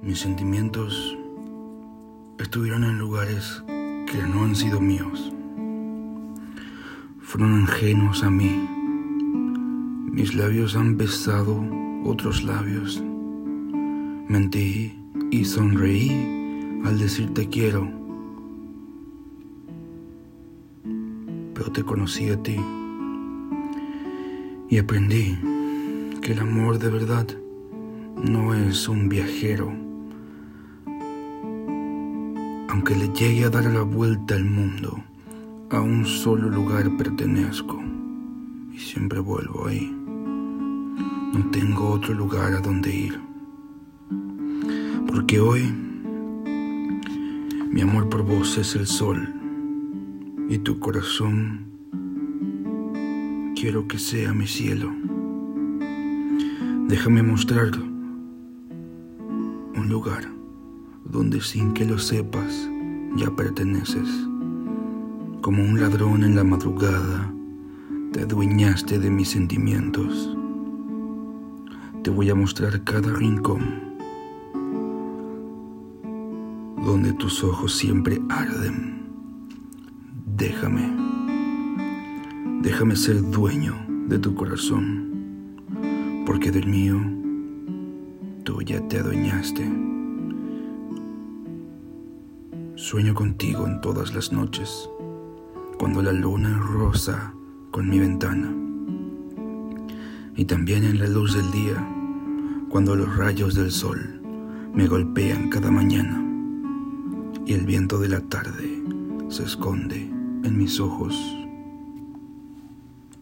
Mis sentimientos estuvieron en lugares que no han sido míos. Fueron ajenos a mí. Mis labios han besado otros labios. Mentí y sonreí al decirte quiero. Pero te conocí a ti y aprendí que el amor de verdad no es un viajero. Aunque le llegue a dar la vuelta al mundo, a un solo lugar pertenezco y siempre vuelvo ahí. No tengo otro lugar a donde ir. Porque hoy mi amor por vos es el sol y tu corazón quiero que sea mi cielo. Déjame mostrarlo un lugar donde sin que lo sepas ya perteneces. Como un ladrón en la madrugada, te adueñaste de mis sentimientos. Te voy a mostrar cada rincón donde tus ojos siempre arden. Déjame, déjame ser dueño de tu corazón, porque del mío tú ya te adueñaste. Sueño contigo en todas las noches, cuando la luna rosa con mi ventana, y también en la luz del día, cuando los rayos del sol me golpean cada mañana, y el viento de la tarde se esconde en mis ojos.